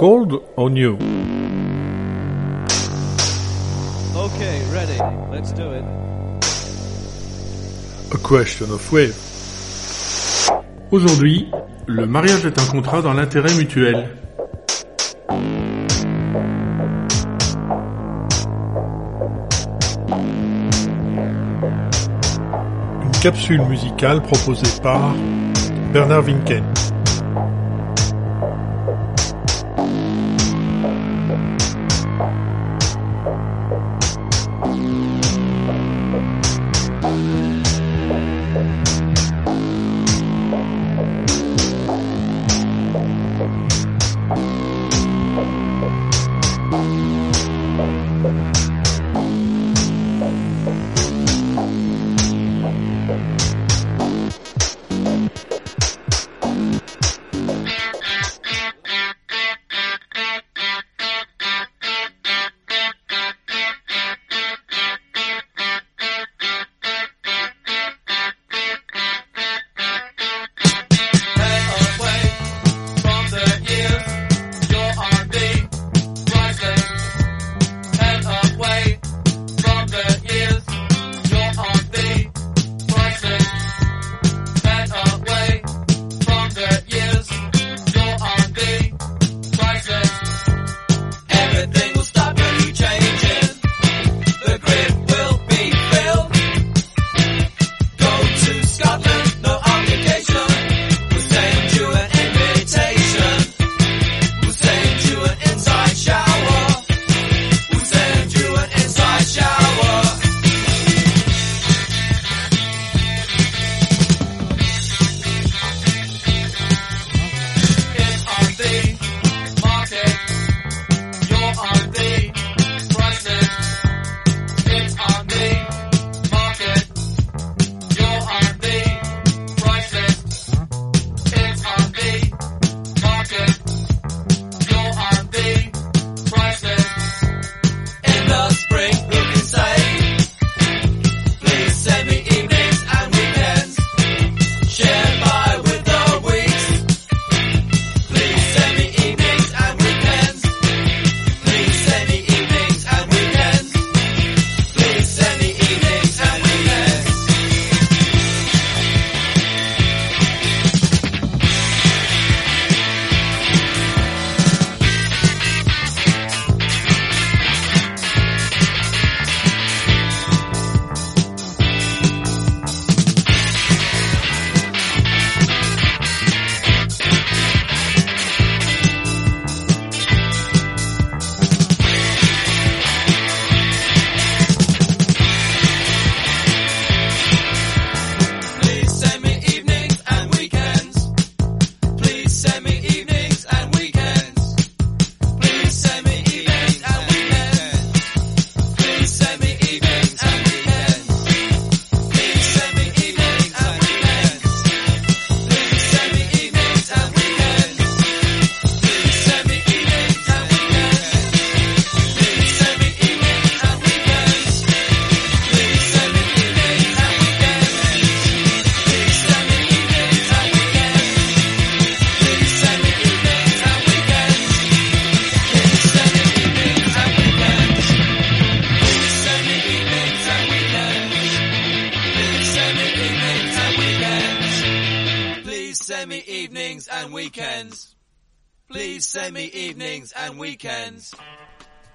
Cold or new? Okay, ready. Let's do it. A question of wave. Aujourd'hui, le mariage est un contrat dans l'intérêt mutuel. Une capsule musicale proposée par Bernard Winken.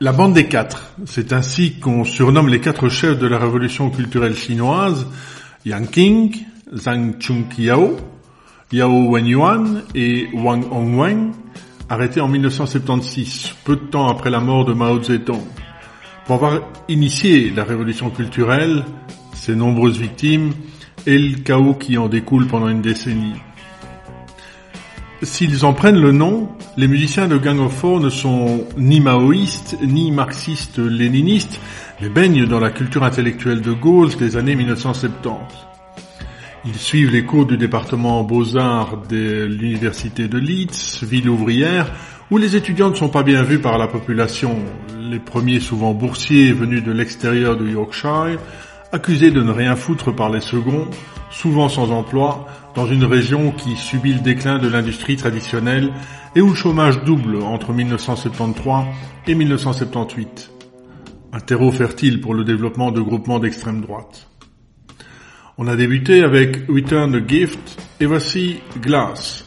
La bande des quatre, c'est ainsi qu'on surnomme les quatre chefs de la révolution culturelle chinoise, Yang Qing, Zhang Chunqiao, Yao Wenyuan et Wang Hongwen, arrêtés en 1976, peu de temps après la mort de Mao Zedong. Pour avoir initié la révolution culturelle, ses nombreuses victimes et le chaos qui en découle pendant une décennie. S'ils en prennent le nom, les musiciens de Gang of Four ne sont ni maoïstes ni marxistes-léninistes, mais baignent dans la culture intellectuelle de Gaulle des années 1970. Ils suivent les cours du département Beaux-Arts de l'université de Leeds, ville ouvrière, où les étudiants ne sont pas bien vus par la population, les premiers souvent boursiers venus de l'extérieur de Yorkshire, accusés de ne rien foutre par les seconds, souvent sans emploi, dans une région qui subit le déclin de l'industrie traditionnelle et où le chômage double entre 1973 et 1978. Un terreau fertile pour le développement de groupements d'extrême droite. On a débuté avec Return the Gift et voici Glass.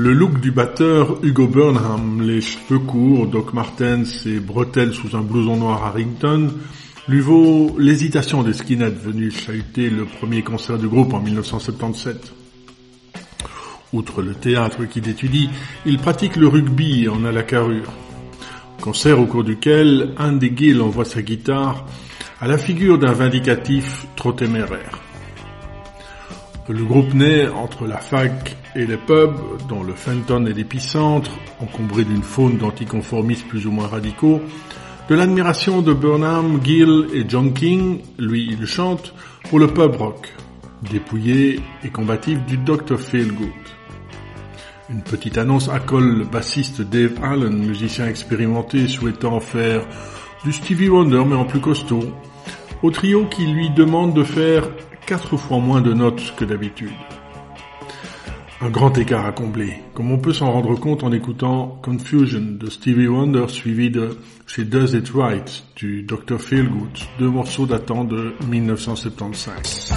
Le look du batteur Hugo Burnham, les cheveux courts, Doc Martens et bretelles sous un blouson noir Harrington, lui vaut l'hésitation des skinheads venus chahuter le premier concert du groupe en 1977. Outre le théâtre qu'il étudie, il pratique le rugby en à la carrure. Concert au cours duquel Andy Gill envoie sa guitare à la figure d'un vindicatif trop téméraire. Le groupe naît entre la fac et les pubs, dont le Fenton est l'épicentre, encombré d'une faune d'anticonformistes plus ou moins radicaux, de l'admiration de Burnham, Gill et John King, lui il chante, pour le pub rock, dépouillé et combatif du Dr. Feelgood. Une petite annonce accole le bassiste Dave Allen, musicien expérimenté souhaitant faire du Stevie Wonder mais en plus costaud, au trio qui lui demande de faire quatre fois moins de notes que d'habitude. Un grand écart à combler, comme on peut s'en rendre compte en écoutant Confusion de Stevie Wonder suivi de She Does It Right du Dr. Feelgood, deux morceaux datant de 1975.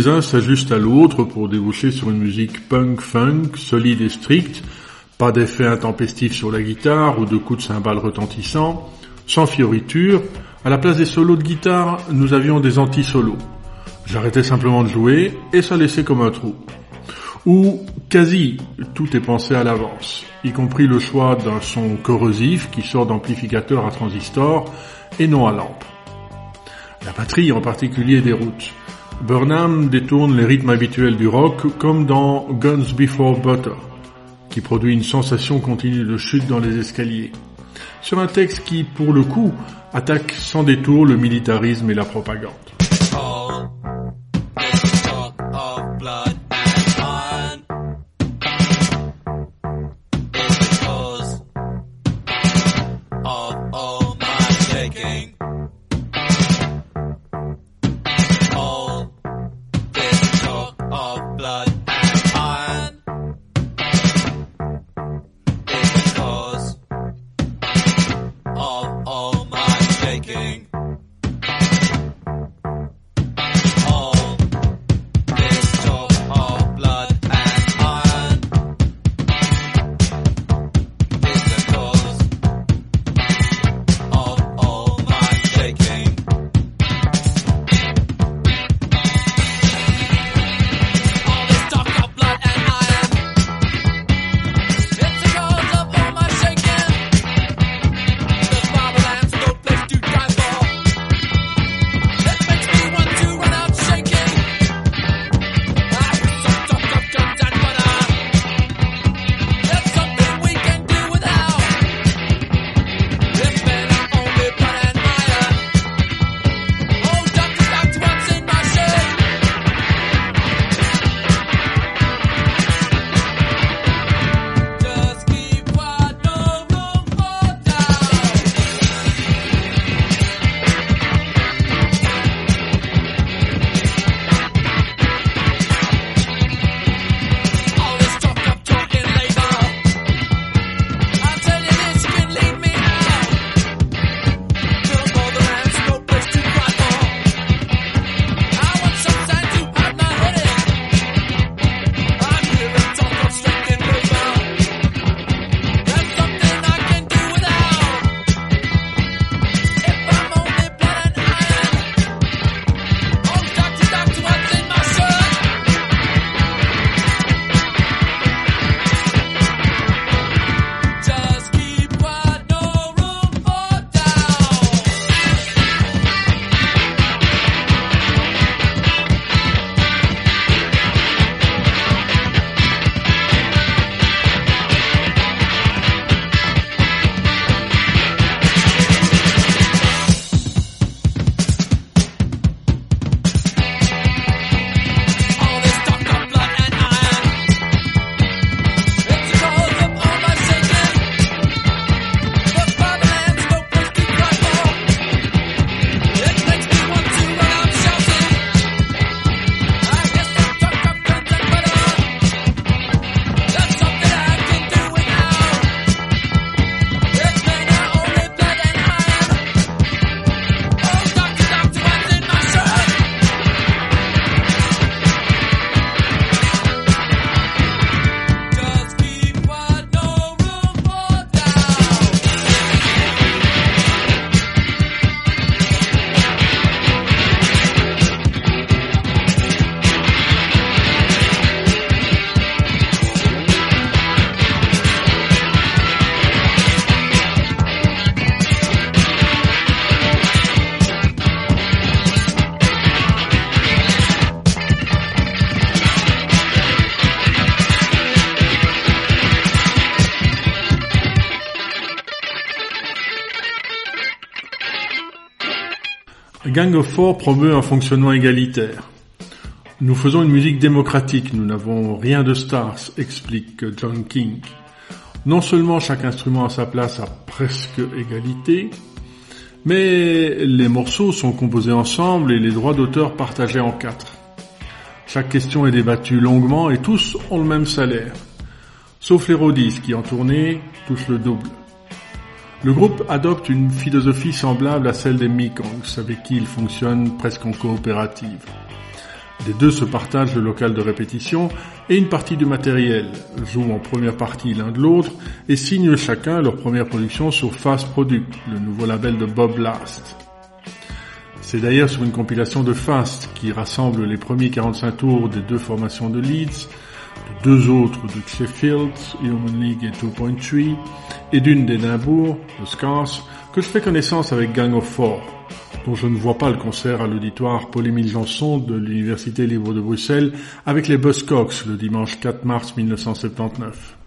Les uns s'ajustent à l'autre pour déboucher sur une musique punk-funk, solide et stricte, pas d'effets intempestifs sur la guitare ou de coups de cymbales retentissants, sans fioritures. À la place des solos de guitare, nous avions des anti-solos. J'arrêtais simplement de jouer et ça laissait comme un trou. Ou quasi, tout est pensé à l'avance, y compris le choix d'un son corrosif qui sort d'amplificateur à transistor et non à lampe. La batterie en particulier déroute. Burnham détourne les rythmes habituels du rock comme dans Guns Before Butter, qui produit une sensation continue de chute dans les escaliers. Sur un texte qui, pour le coup, attaque sans détour le militarisme et la propagande. Gang of Four promeut un fonctionnement égalitaire. Nous faisons une musique démocratique, nous n'avons rien de stars, explique John King. Non seulement chaque instrument a sa place à presque égalité, mais les morceaux sont composés ensemble et les droits d'auteur partagés en quatre. Chaque question est débattue longuement et tous ont le même salaire. Sauf les qui en tournée touchent le double. Le groupe adopte une philosophie semblable à celle des Mekongs, avec qui il fonctionne presque en coopérative. Les deux se partagent le local de répétition et une partie du matériel, jouent en première partie l'un de l'autre et signent chacun leur première production sur Fast Product, le nouveau label de Bob Last. C'est d'ailleurs sur une compilation de Fast qui rassemble les premiers 45 tours des deux formations de Leeds, de deux autres de Sheffield, Human League et Two Point Tree, et d'une d'Édimbourg, de Scars, que je fais connaissance avec Gang of Four, dont je ne vois pas le concert à l'auditoire Paul-Émile Janson de l'Université libre de Bruxelles avec les Buzzcocks le dimanche 4 mars 1979.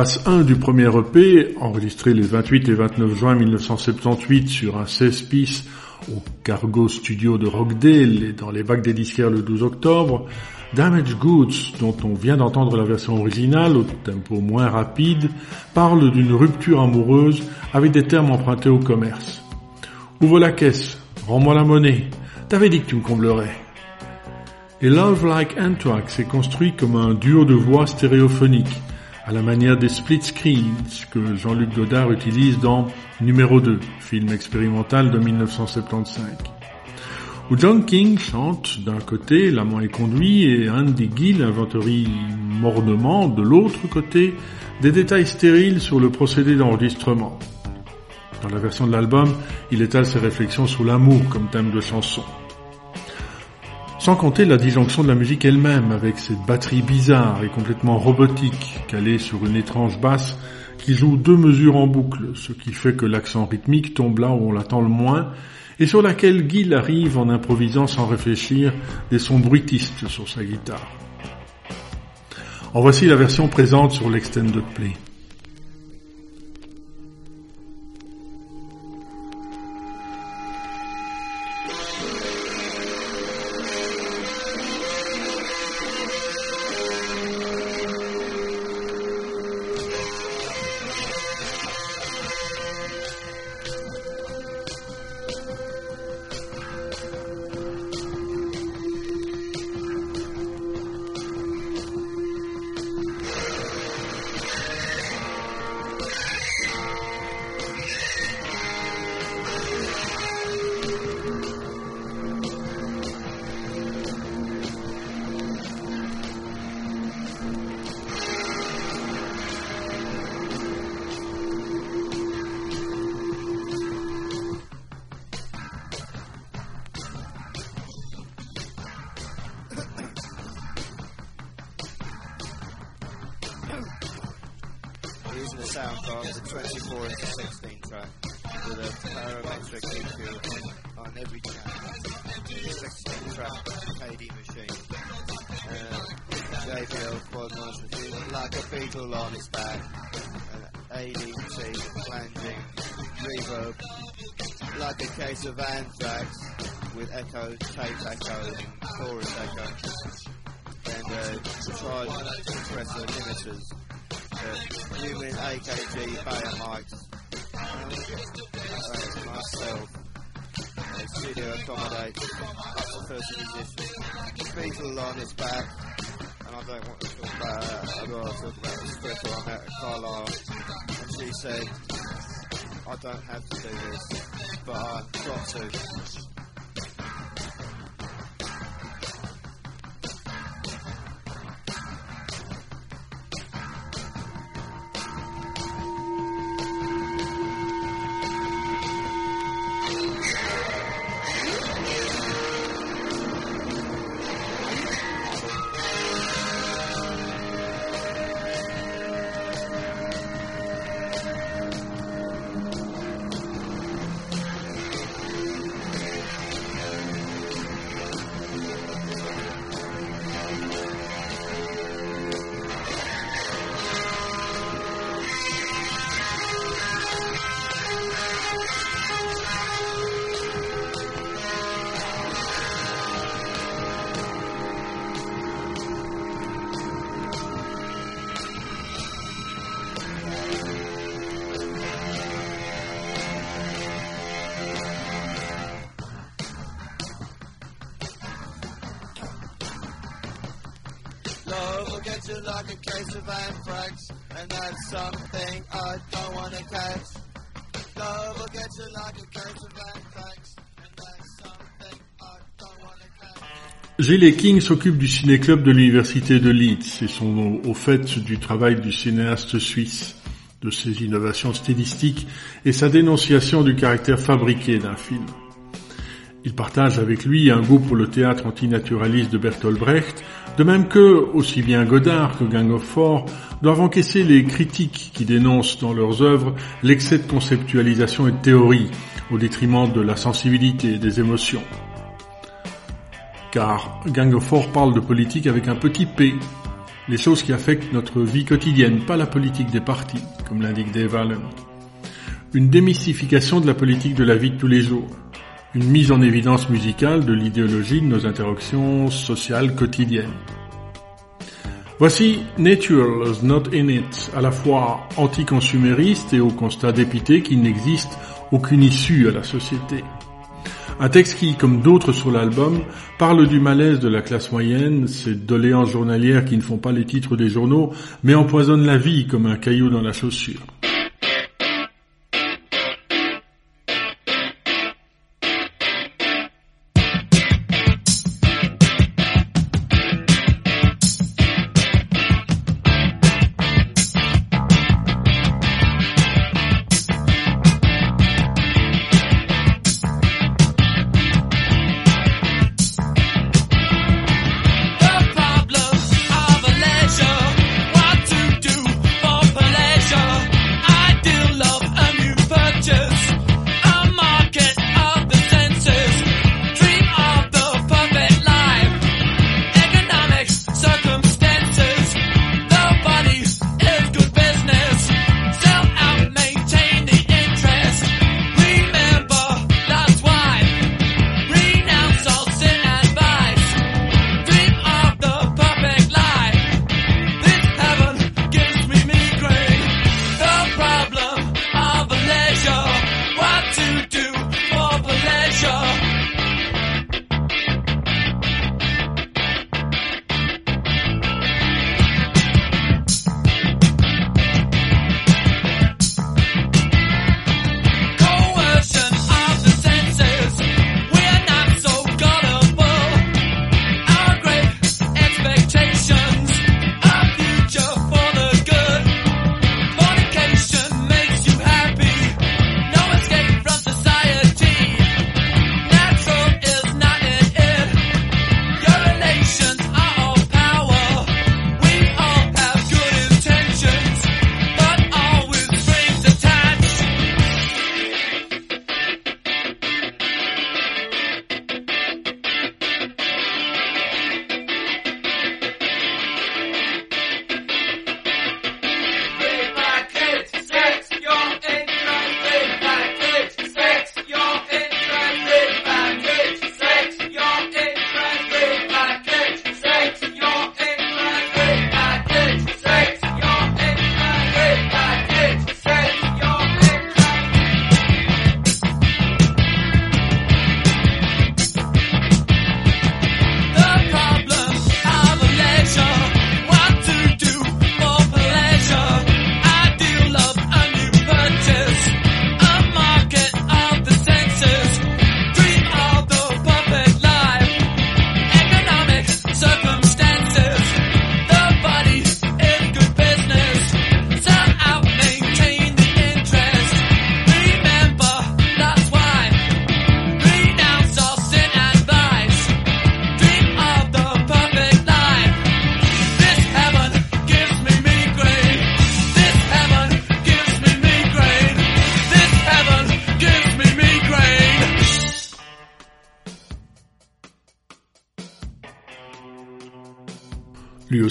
Phase 1 du premier EP, enregistré les 28 et 29 juin 1978 sur un 16 pistes au Cargo Studio de Rockdale et dans les bacs des disquaires le 12 octobre, Damage Goods, dont on vient d'entendre la version originale au tempo moins rapide, parle d'une rupture amoureuse avec des termes empruntés au commerce. Ouvre la caisse, rends-moi la monnaie, t'avais dit que tu me comblerais. Et Love Like Anthrax est construit comme un duo de voix stéréophoniques, à la manière des split screens que Jean-Luc Godard utilise dans Numéro 2, film expérimental de 1975. Où John King chante d'un côté, l'amant est conduit, et Andy Gill inventorie mornement de l'autre côté des détails stériles sur le procédé d'enregistrement. Dans la version de l'album, il étale ses réflexions sur l'amour comme thème de chanson. Sans compter la disjonction de la musique elle-même, avec cette batterie bizarre et complètement robotique, calée sur une étrange basse qui joue deux mesures en boucle, ce qui fait que l'accent rythmique tombe là où on l'attend le moins, et sur laquelle Guy arrive en improvisant sans réfléchir des sons bruitistes sur sa guitare. En voici la version présente sur l'extended play. Gilles King s'occupe du ciné-club de l'université de Leeds et sont au fait du travail du cinéaste suisse, de ses innovations stylistiques et sa dénonciation du caractère fabriqué d'un film. Il partage avec lui un goût pour le théâtre antinaturaliste de Bertolt Brecht, de même que, aussi bien Godard que Gang of Four doivent encaisser les critiques qui dénoncent dans leurs œuvres l'excès de conceptualisation et de théorie, au détriment de la sensibilité et des émotions. Car Gang of Four parle de politique avec un petit p, les choses qui affectent notre vie quotidienne, pas la politique des partis, comme l'indique Dave Allen. Une démystification de la politique de la vie de tous les jours, une mise en évidence musicale de l'idéologie de nos interactions sociales quotidiennes. Voici Natural Not In It, à la fois anticonsumériste et au constat dépité qu'il n'existe aucune issue à la société. Un texte qui, comme d'autres sur l'album, parle du malaise de la classe moyenne, ces doléances journalières qui ne font pas les titres des journaux, mais empoisonnent la vie comme un caillou dans la chaussure.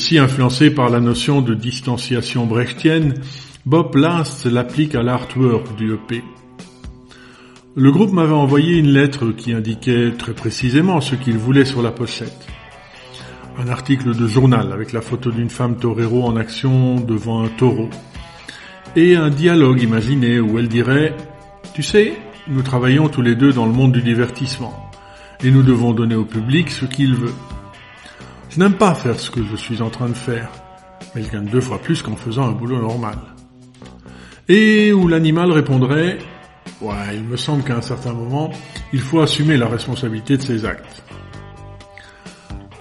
Aussi influencé par la notion de distanciation brechtienne, Bob Last l'applique à l'artwork du EP. Le groupe m'avait envoyé une lettre qui indiquait très précisément ce qu'il voulait sur la pochette. Un article de journal avec la photo d'une femme torero en action devant un taureau. Et un dialogue imaginé où elle dirait ⁇ Tu sais, nous travaillons tous les deux dans le monde du divertissement, et nous devons donner au public ce qu'il veut. N'aime pas faire ce que je suis en train de faire, mais je gagne deux fois plus qu'en faisant un boulot normal. Et où l'animal répondrait Ouais, il me semble qu'à un certain moment, il faut assumer la responsabilité de ses actes.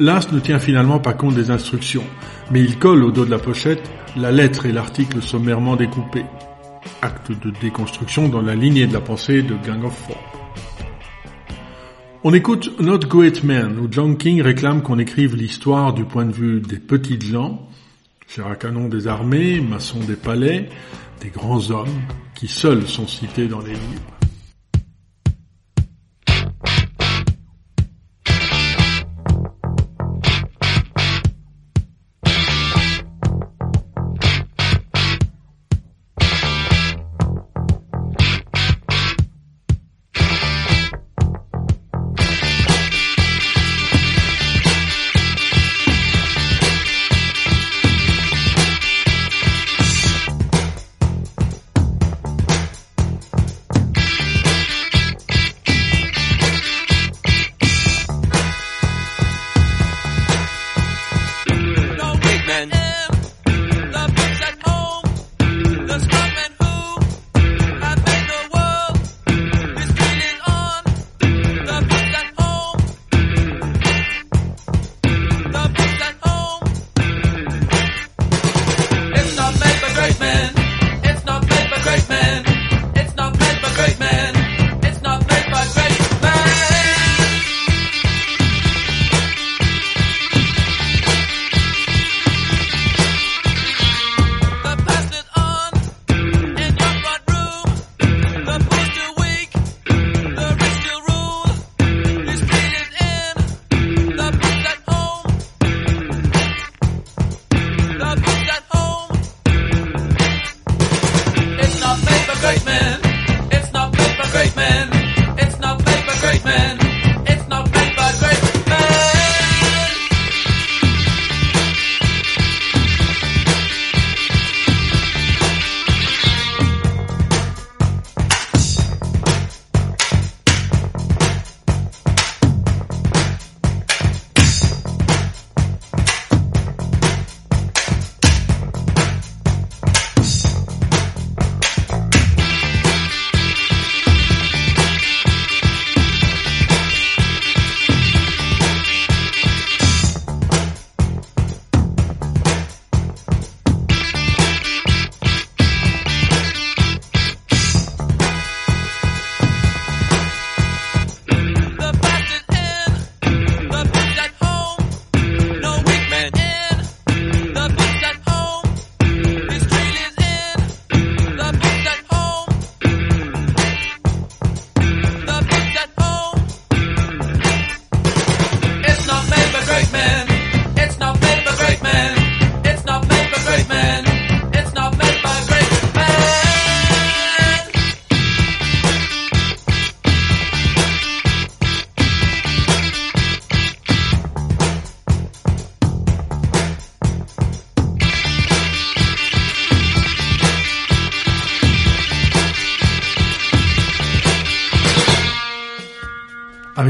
L'as ne tient finalement pas compte des instructions, mais il colle au dos de la pochette la lettre et l'article sommairement découpés. Acte de déconstruction dans la lignée de la pensée de Gang of Four. On écoute Not Great Men, où John King réclame qu'on écrive l'histoire du point de vue des petites gens, à canon des armées, maçons des palais, des grands hommes, qui seuls sont cités dans les livres.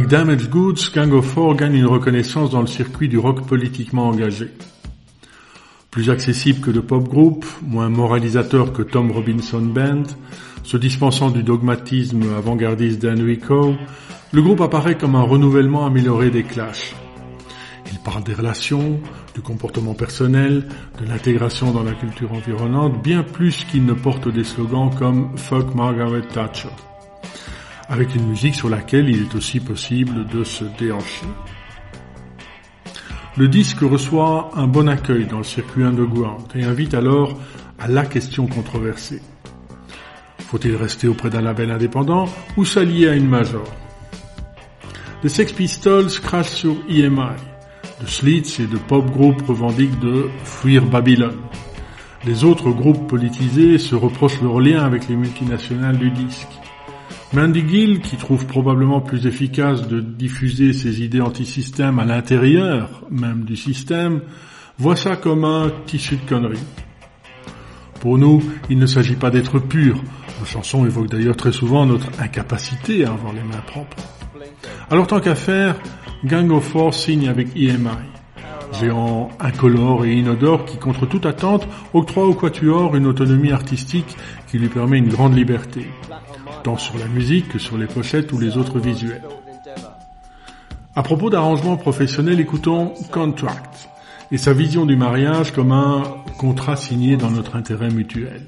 Damage Goods, Gang of Four gagne une reconnaissance dans le circuit du rock politiquement engagé. Plus accessible que de pop group, moins moralisateur que Tom Robinson Band, se dispensant du dogmatisme avant-gardiste d'Enrico, le groupe apparaît comme un renouvellement amélioré des Clash. Il parle des relations, du comportement personnel, de l'intégration dans la culture environnante, bien plus qu'il ne porte des slogans comme Fuck Margaret Thatcher avec une musique sur laquelle il est aussi possible de se déhancher. Le disque reçoit un bon accueil dans le circuit underground et invite alors à la question controversée. Faut-il rester auprès d'un label indépendant ou s'allier à une major? Les Sex Pistols crachent sur EMI, de Slits et de pop groupes revendiquent de fuir Babylone. Les autres groupes politisés se reprochent leur lien avec les multinationales du disque. Mandy Gill, qui trouve probablement plus efficace de diffuser ses idées anti-système à l'intérieur même du système, voit ça comme un tissu de conneries. Pour nous, il ne s'agit pas d'être pur. Nos chansons évoquent d'ailleurs très souvent notre incapacité à avoir les mains propres. Alors tant qu'à faire, Gang of Four signe avec EMI, géant incolore et inodore qui, contre toute attente, octroie au Quatuor une autonomie artistique qui lui permet une grande liberté, tant sur la musique que sur les pochettes ou les autres visuels. À propos d'arrangements professionnels, écoutons Contract et sa vision du mariage comme un contrat signé dans notre intérêt mutuel.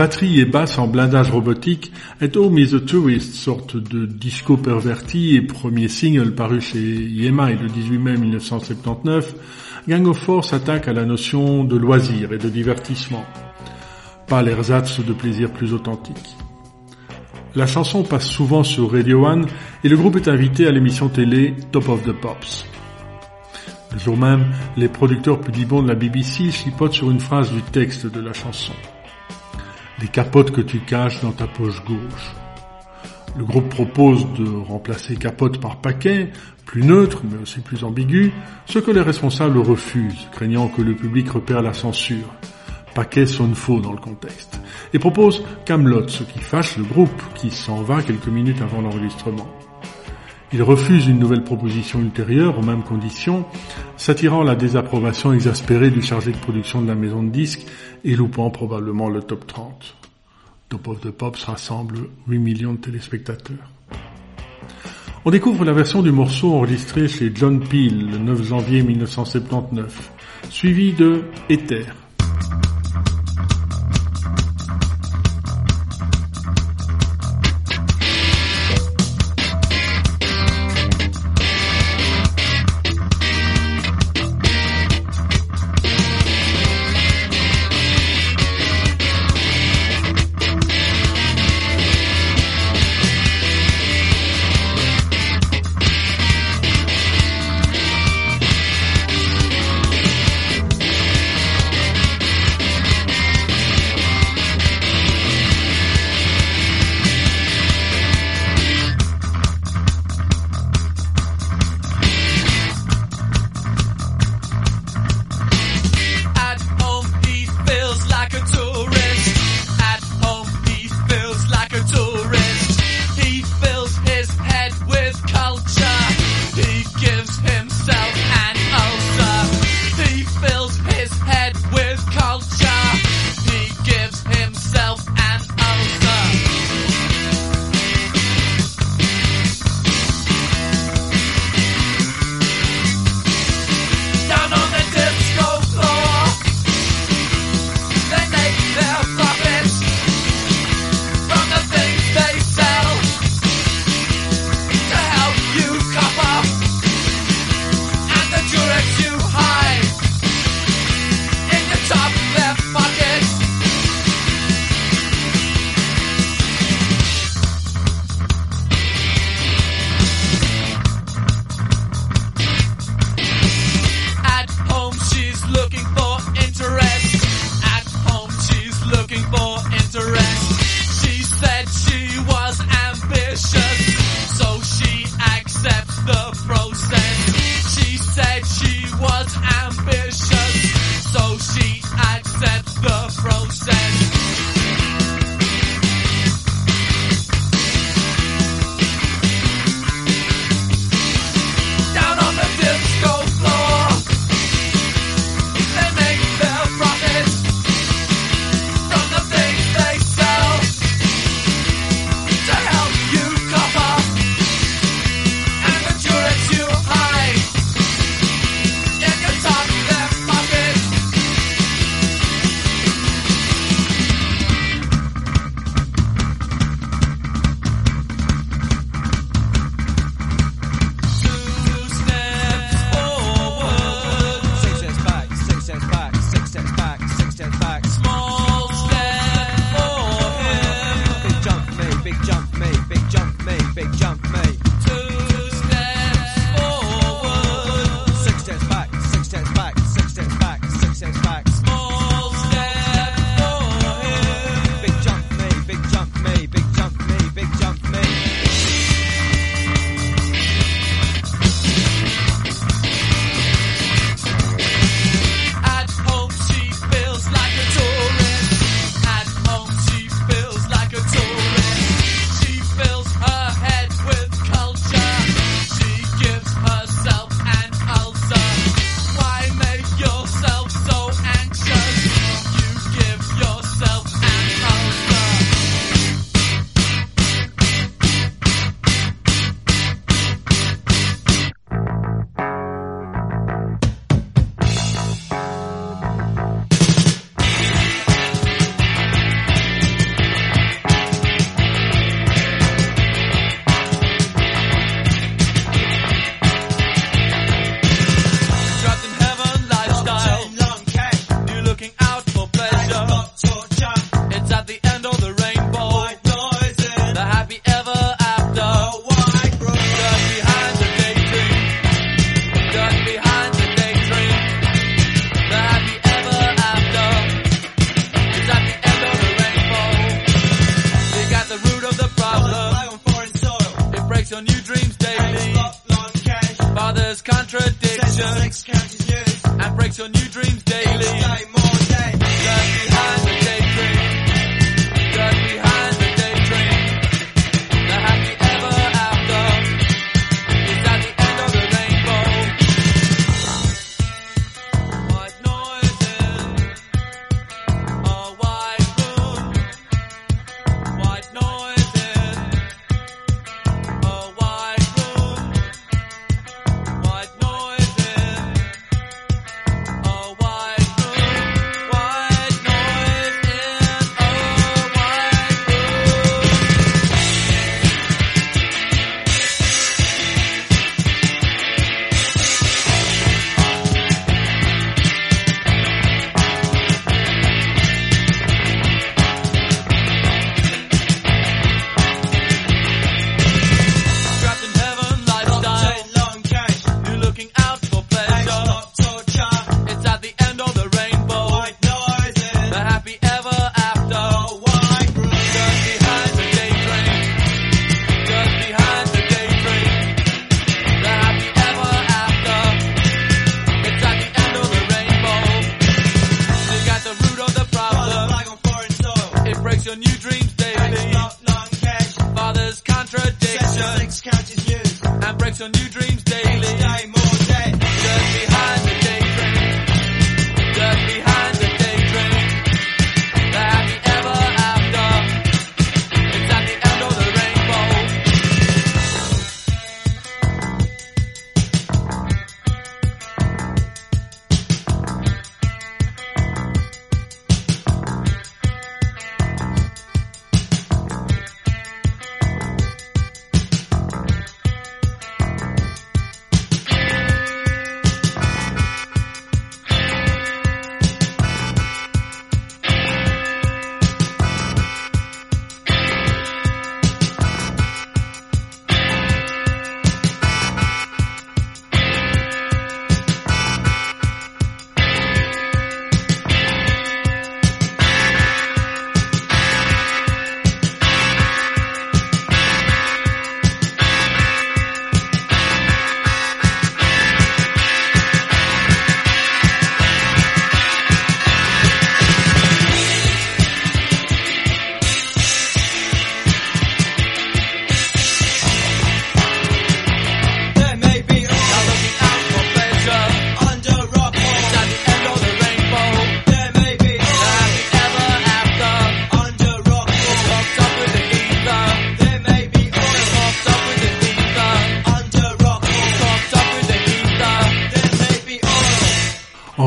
Batterie et basse en blindage robotique, At Home is a Tourist, sorte de disco perverti et premier single paru chez EMI le 18 mai 1979, Gang of Four s'attaque à la notion de loisir et de divertissement, pas l'ersatz de plaisir plus authentique. La chanson passe souvent sur Radio One et le groupe est invité à l'émission télé Top of the Pops. Le jour même, les producteurs pudibonds de la BBC chipotent sur une phrase du texte de la chanson les capotes que tu caches dans ta poche gauche. Le groupe propose de remplacer capote par paquet, plus neutre mais aussi plus ambigu, ce que les responsables refusent, craignant que le public repère la censure. Paquet sonne faux dans le contexte. Et propose Camelot, ce qui fâche le groupe, qui s'en va quelques minutes avant l'enregistrement. Il refuse une nouvelle proposition ultérieure aux mêmes conditions, s'attirant la désapprobation exaspérée du chargé de production de la maison de disques et loupant probablement le top 30. Top of the Pops rassemble 8 millions de téléspectateurs. On découvre la version du morceau enregistrée chez John Peel le 9 janvier 1979, suivi de Ether.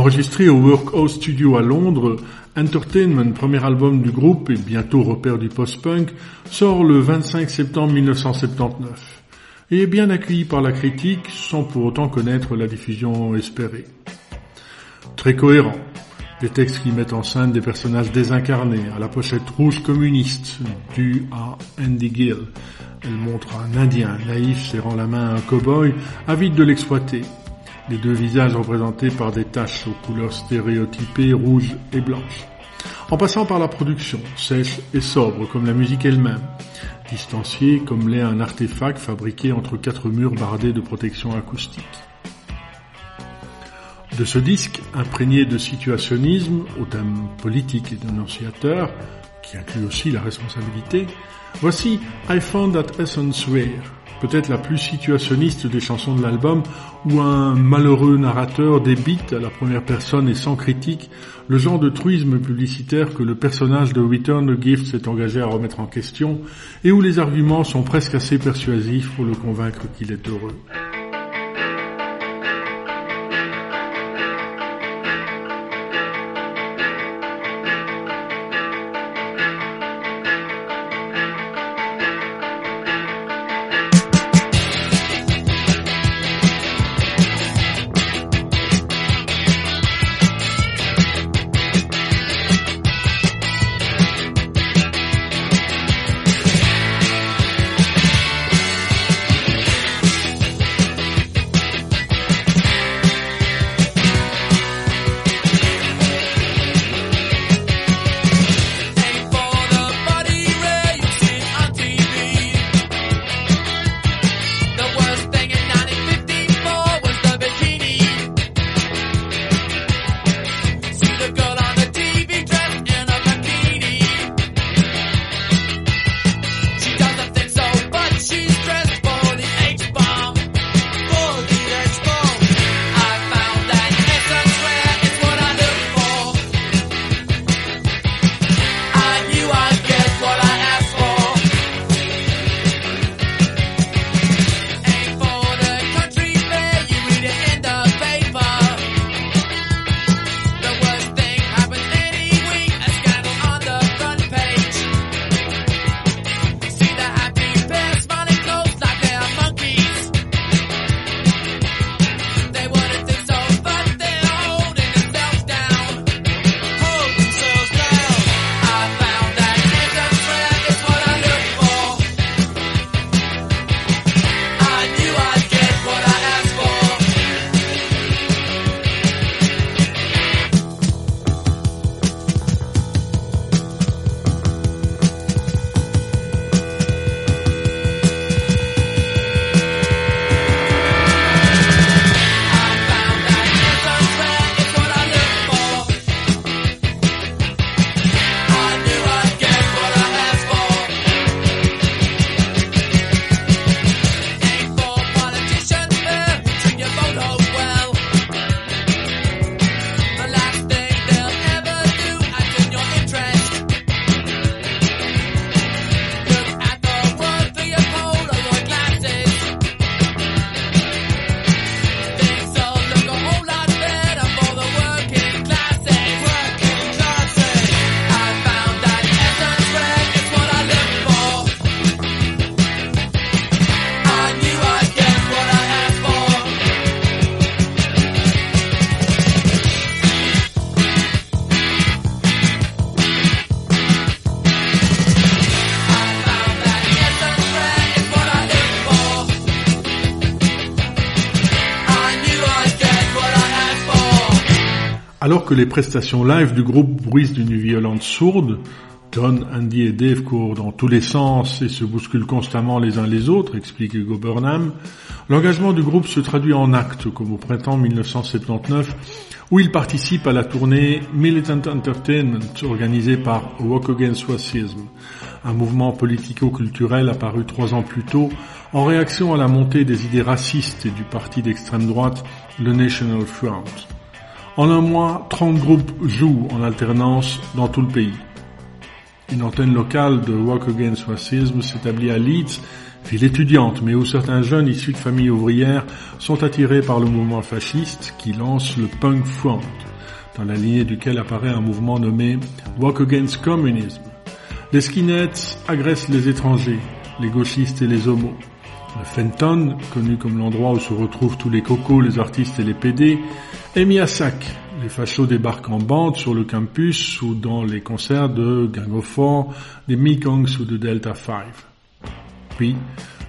Enregistré au Workhouse Studio à Londres, Entertainment, premier album du groupe et bientôt repère du post-punk, sort le 25 septembre 1979 et est bien accueilli par la critique sans pour autant connaître la diffusion espérée. Très cohérent, des textes qui mettent en scène des personnages désincarnés, à la pochette rouge communiste, due à Andy Gill. Elle montre un Indien naïf serrant la main à un cow-boy, avide de l'exploiter. Les deux visages représentés par des taches aux couleurs stéréotypées rouges et blanches. En passant par la production, sèche et sobre comme la musique elle-même, distanciée comme l'est un artefact fabriqué entre quatre murs bardés de protection acoustique. De ce disque, imprégné de situationnisme, au thème politique et dénonciateur, qui inclut aussi la responsabilité, voici I Found That Essence Rare, peut-être la plus situationniste des chansons de l'album, où un malheureux narrateur débite à la première personne et sans critique le genre de truisme publicitaire que le personnage de Return the Gift s'est engagé à remettre en question, et où les arguments sont presque assez persuasifs pour le convaincre qu'il est heureux. Alors que les prestations live du groupe bruissent d'une violence sourde, John, Andy et Dave courent dans tous les sens et se bousculent constamment les uns les autres, explique Hugo Burnham. L'engagement du groupe se traduit en actes, comme au printemps 1979, où il participe à la tournée Militant Entertainment organisée par Walk Against Racism, un mouvement politico-culturel apparu trois ans plus tôt en réaction à la montée des idées racistes et du parti d'extrême droite, le National Front. En un mois, 30 groupes jouent en alternance dans tout le pays. Une antenne locale de Walk Against Racism s'établit à Leeds, ville étudiante, mais où certains jeunes issus de familles ouvrières sont attirés par le mouvement fasciste qui lance le Punk Front, dans la lignée duquel apparaît un mouvement nommé Walk Against Communism. Les skinheads agressent les étrangers, les gauchistes et les homos. Le Fenton, connu comme l'endroit où se retrouvent tous les cocos, les artistes et les PD, est mis à sac les fachos débarquent en bande sur le campus ou dans les concerts de Gang of Four, des Mekongs ou de Delta 5. Puis,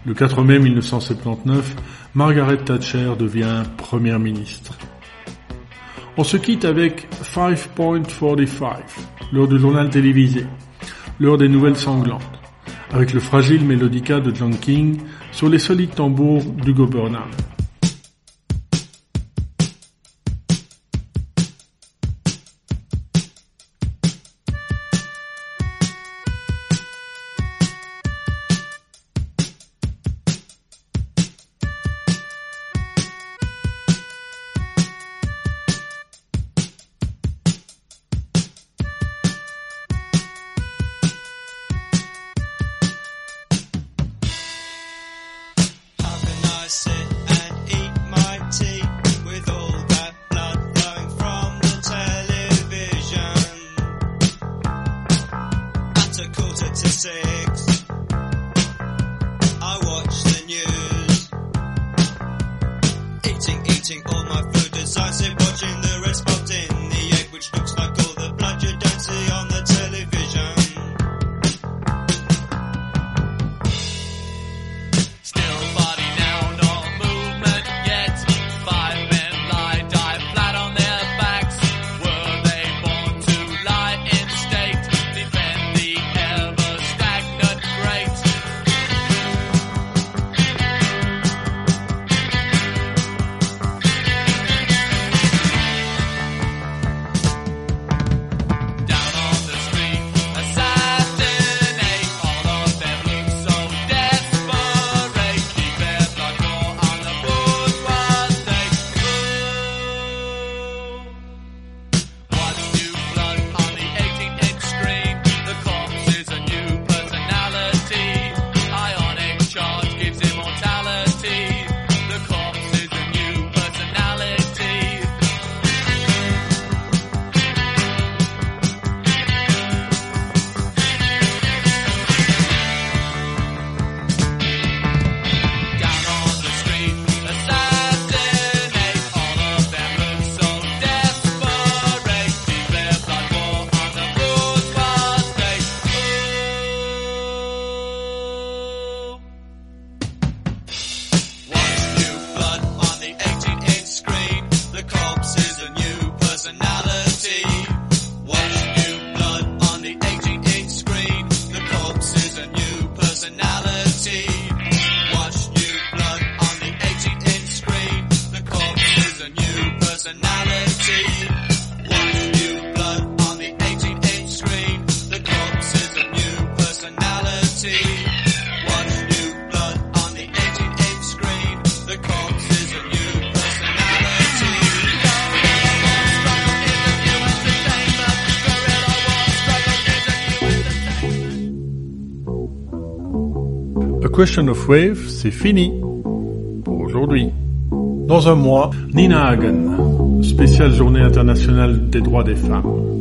le 4 mai 1979, Margaret Thatcher devient première ministre. On se quitte avec 5.45, l'heure du journal télévisé, l'heure des nouvelles sanglantes, avec le fragile mélodica de John King sur les solides tambours du Burnham. Question of Wave, c'est fini pour aujourd'hui. Dans un mois, Nina Hagen, spéciale journée internationale des droits des femmes.